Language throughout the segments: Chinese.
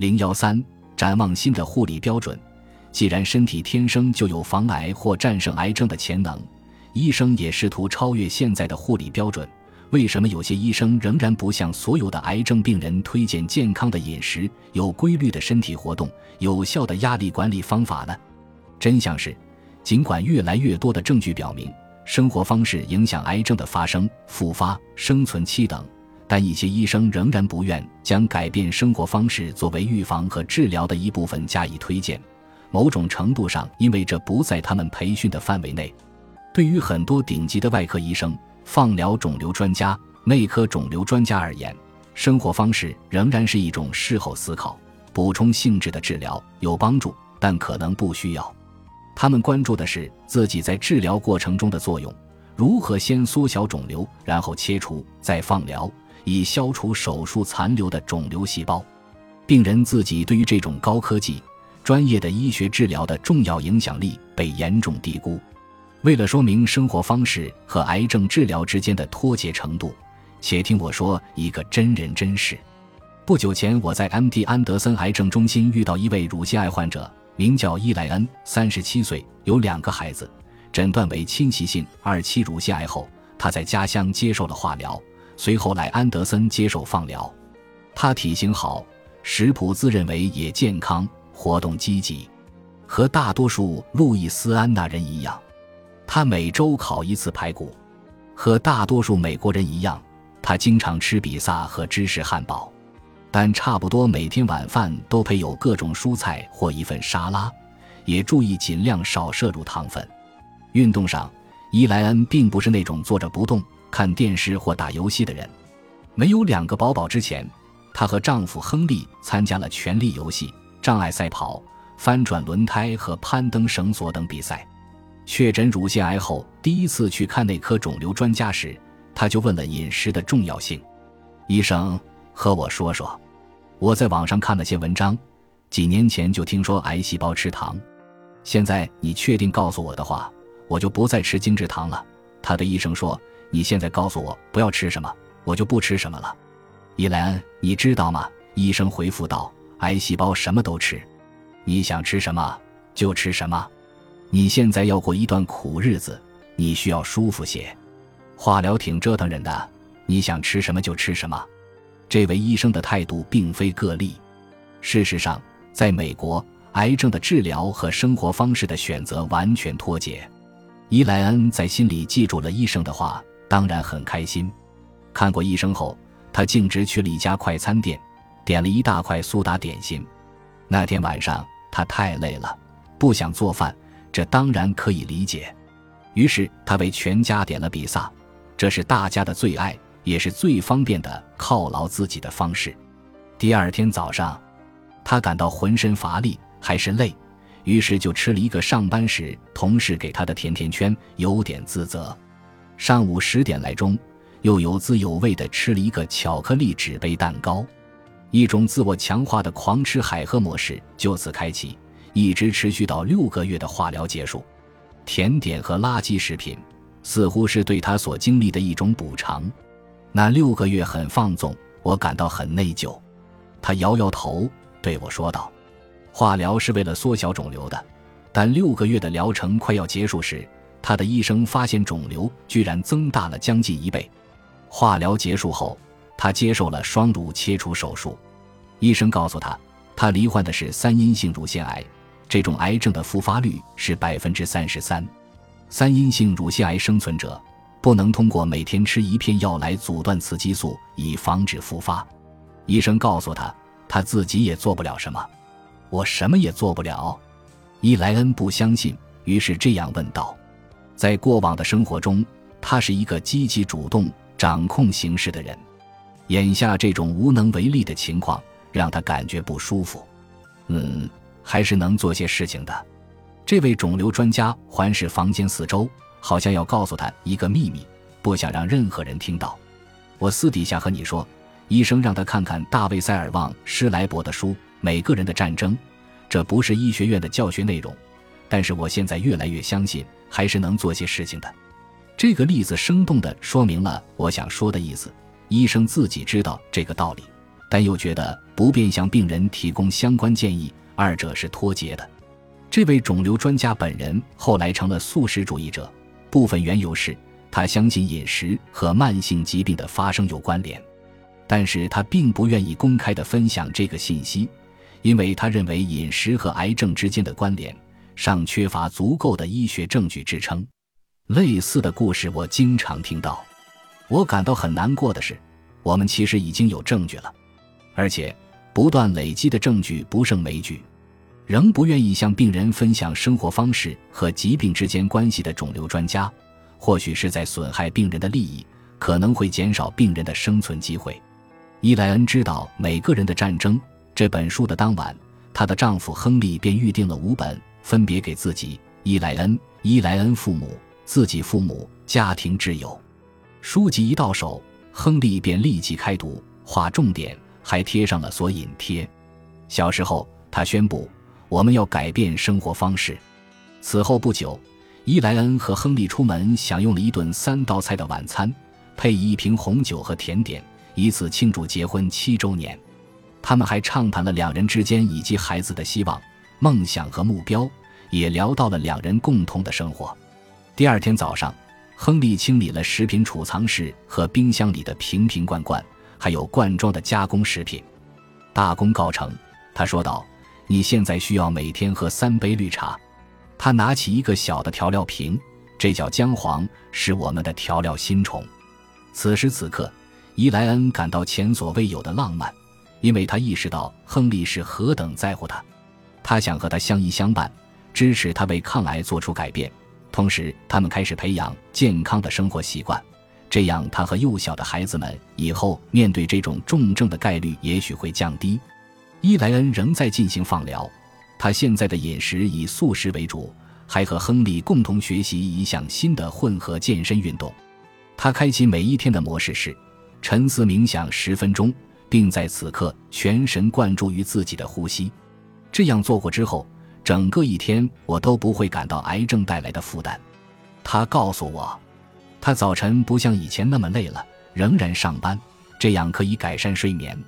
零幺三，展望新的护理标准。既然身体天生就有防癌或战胜癌症的潜能，医生也试图超越现在的护理标准。为什么有些医生仍然不向所有的癌症病人推荐健康的饮食、有规律的身体活动、有效的压力管理方法呢？真相是，尽管越来越多的证据表明生活方式影响癌症的发生、复发、生存期等，但一些医生仍然不愿将改变生活方式作为预防和治疗的一部分加以推荐。某种程度上，因为这不在他们培训的范围内。对于很多顶级的外科医生。放疗肿瘤专家、内科肿瘤专家而言，生活方式仍然是一种事后思考、补充性质的治疗，有帮助，但可能不需要。他们关注的是自己在治疗过程中的作用，如何先缩小肿瘤，然后切除，再放疗，以消除手术残留的肿瘤细胞。病人自己对于这种高科技、专业的医学治疗的重要影响力被严重低估。为了说明生活方式和癌症治疗之间的脱节程度，且听我说一个真人真事。不久前，我在 M.D. 安德森癌症中心遇到一位乳腺癌患者，名叫伊莱恩，三十七岁，有两个孩子，诊断为侵袭性二期乳腺癌后，他在家乡接受了化疗，随后来安德森接受放疗。他体型好，食谱自认为也健康，活动积极，和大多数路易斯安那人一样。他每周烤一次排骨，和大多数美国人一样，他经常吃比萨和芝士汉堡，但差不多每天晚饭都配有各种蔬菜或一份沙拉，也注意尽量少摄入糖分。运动上，伊莱恩并不是那种坐着不动看电视或打游戏的人。没有两个宝宝之前，她和丈夫亨利参加了权力游戏、障碍赛跑、翻转轮胎和攀登绳索等比赛。确诊乳腺癌后，第一次去看内科肿瘤专家时，他就问了饮食的重要性。医生和我说说，我在网上看了些文章，几年前就听说癌细胞吃糖。现在你确定告诉我的话，我就不再吃精制糖了。他对医生说：“你现在告诉我不要吃什么，我就不吃什么了。”伊莱恩，你知道吗？医生回复道：“癌细胞什么都吃，你想吃什么就吃什么。”你现在要过一段苦日子，你需要舒服些。化疗挺折腾人的，你想吃什么就吃什么。这位医生的态度并非个例。事实上，在美国，癌症的治疗和生活方式的选择完全脱节。伊莱恩在心里记住了医生的话，当然很开心。看过医生后，他径直去了一家快餐店，点了一大块苏打点心。那天晚上，他太累了，不想做饭。这当然可以理解，于是他为全家点了比萨，这是大家的最爱，也是最方便的犒劳自己的方式。第二天早上，他感到浑身乏力，还是累，于是就吃了一个上班时同事给他的甜甜圈，有点自责。上午十点来钟，又有滋有味地吃了一个巧克力纸杯蛋糕，一种自我强化的狂吃海喝模式就此开启。一直持续到六个月的化疗结束，甜点和垃圾食品似乎是对他所经历的一种补偿。那六个月很放纵，我感到很内疚。他摇摇头对我说道：“化疗是为了缩小肿瘤的，但六个月的疗程快要结束时，他的医生发现肿瘤居然增大了将近一倍。化疗结束后，他接受了双乳切除手术。医生告诉他，他罹患的是三阴性乳腺癌。”这种癌症的复发率是百分之三十三，三阴性乳腺癌生存者不能通过每天吃一片药来阻断雌激素以防止复发。医生告诉他，他自己也做不了什么。我什么也做不了。伊莱恩不相信，于是这样问道：“在过往的生活中，他是一个积极主动、掌控形势的人，眼下这种无能为力的情况让他感觉不舒服。”嗯。还是能做些事情的。这位肿瘤专家环视房间四周，好像要告诉他一个秘密，不想让任何人听到。我私底下和你说，医生让他看看大卫·塞尔旺·施莱伯的书《每个人的战争》，这不是医学院的教学内容。但是我现在越来越相信，还是能做些事情的。这个例子生动地说明了我想说的意思。医生自己知道这个道理，但又觉得不便向病人提供相关建议，二者是脱节的。这位肿瘤专家本人后来成了素食主义者，部分缘由是他相信饮食和慢性疾病的发生有关联，但是他并不愿意公开的分享这个信息，因为他认为饮食和癌症之间的关联尚缺乏足够的医学证据支撑。类似的故事我经常听到，我感到很难过的是，我们其实已经有证据了，而且不断累积的证据不胜枚举，仍不愿意向病人分享生活方式和疾病之间关系的肿瘤专家，或许是在损害病人的利益，可能会减少病人的生存机会。伊莱恩知道每个人的战争。这本书的当晚，她的丈夫亨利便预定了五本，分别给自己、伊莱恩、伊莱恩父母。自己父母、家庭挚友，书籍一到手，亨利便立即开读，划重点，还贴上了索引贴。小时候，他宣布我们要改变生活方式。此后不久，伊莱恩和亨利出门享用了一顿三道菜的晚餐，配以一瓶红酒和甜点，以此庆祝结婚七周年。他们还畅谈了两人之间以及孩子的希望、梦想和目标，也聊到了两人共同的生活。第二天早上，亨利清理了食品储藏室和冰箱里的瓶瓶罐罐，还有罐装的加工食品。大功告成，他说道：“你现在需要每天喝三杯绿茶。”他拿起一个小的调料瓶，这叫姜黄，是我们的调料新宠。此时此刻，伊莱恩感到前所未有的浪漫，因为他意识到亨利是何等在乎他。他想和他相依相伴，支持他为抗癌做出改变。同时，他们开始培养健康的生活习惯，这样他和幼小的孩子们以后面对这种重症的概率也许会降低。伊莱恩仍在进行放疗，他现在的饮食以素食为主，还和亨利共同学习一项新的混合健身运动。他开启每一天的模式是沉思冥想十分钟，并在此刻全神贯注于自己的呼吸。这样做过之后。整个一天，我都不会感到癌症带来的负担。他告诉我，他早晨不像以前那么累了，仍然上班，这样可以改善睡眠。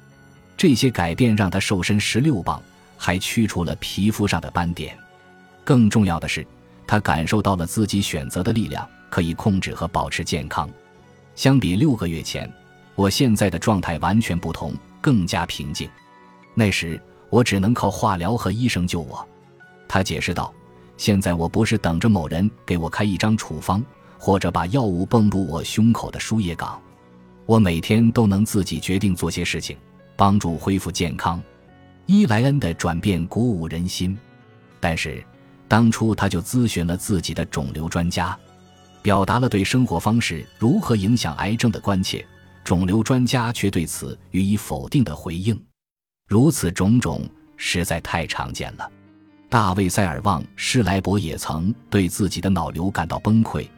这些改变让他瘦身十六磅，还去除了皮肤上的斑点。更重要的是，他感受到了自己选择的力量，可以控制和保持健康。相比六个月前，我现在的状态完全不同，更加平静。那时，我只能靠化疗和医生救我。他解释道：“现在我不是等着某人给我开一张处方，或者把药物泵入我胸口的输液岗，我每天都能自己决定做些事情，帮助恢复健康。”伊莱恩的转变鼓舞人心，但是当初他就咨询了自己的肿瘤专家，表达了对生活方式如何影响癌症的关切，肿瘤专家却对此予以否定的回应。如此种种，实在太常见了。大卫·塞尔旺·施莱伯也曾对自己的脑瘤感到崩溃，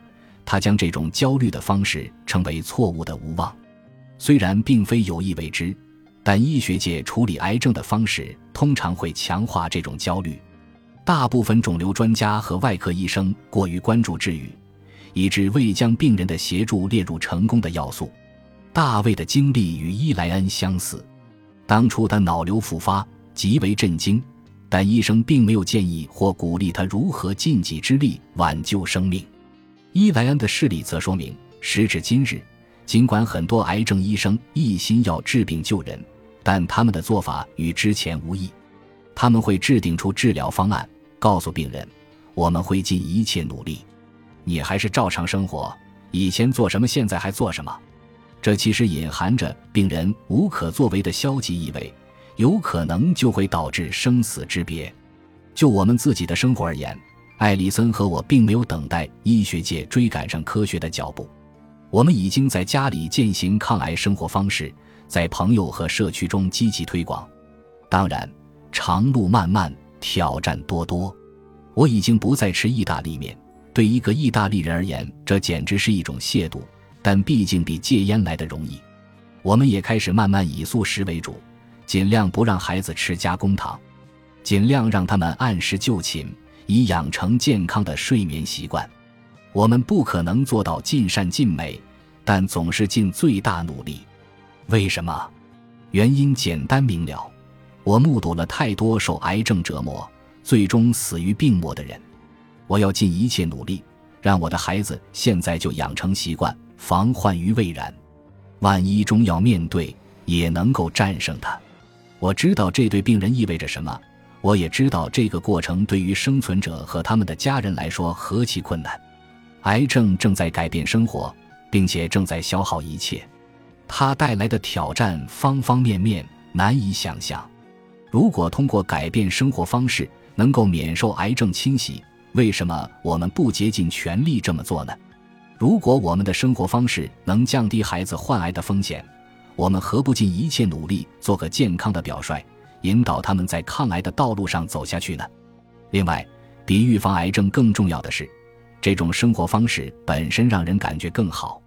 他将这种焦虑的方式称为错误的无望。虽然并非有意为之，但医学界处理癌症的方式通常会强化这种焦虑。大部分肿瘤专家和外科医生过于关注治愈，以致未将病人的协助列入成功的要素。大卫的经历与伊莱恩相似，当初他脑瘤复发，极为震惊。但医生并没有建议或鼓励他如何尽己之力挽救生命。伊莱恩的事例则说明，时至今日，尽管很多癌症医生一心要治病救人，但他们的做法与之前无异。他们会制定出治疗方案，告诉病人：“我们会尽一切努力，你还是照常生活，以前做什么，现在还做什么。”这其实隐含着病人无可作为的消极意味。有可能就会导致生死之别。就我们自己的生活而言，艾丽森和我并没有等待医学界追赶上科学的脚步，我们已经在家里践行抗癌生活方式，在朋友和社区中积极推广。当然，长路漫漫，挑战多多。我已经不再吃意大利面，对一个意大利人而言，这简直是一种亵渎。但毕竟比戒烟来的容易。我们也开始慢慢以素食为主。尽量不让孩子吃加工糖，尽量让他们按时就寝，以养成健康的睡眠习惯。我们不可能做到尽善尽美，但总是尽最大努力。为什么？原因简单明了，我目睹了太多受癌症折磨，最终死于病魔的人。我要尽一切努力，让我的孩子现在就养成习惯，防患于未然。万一终要面对，也能够战胜它。我知道这对病人意味着什么，我也知道这个过程对于生存者和他们的家人来说何其困难。癌症正在改变生活，并且正在消耗一切。它带来的挑战方方面面难以想象。如果通过改变生活方式能够免受癌症侵袭，为什么我们不竭尽全力这么做呢？如果我们的生活方式能降低孩子患癌的风险，我们何不尽一切努力做个健康的表率，引导他们在抗癌的道路上走下去呢？另外，比预防癌症更重要的是，这种生活方式本身让人感觉更好。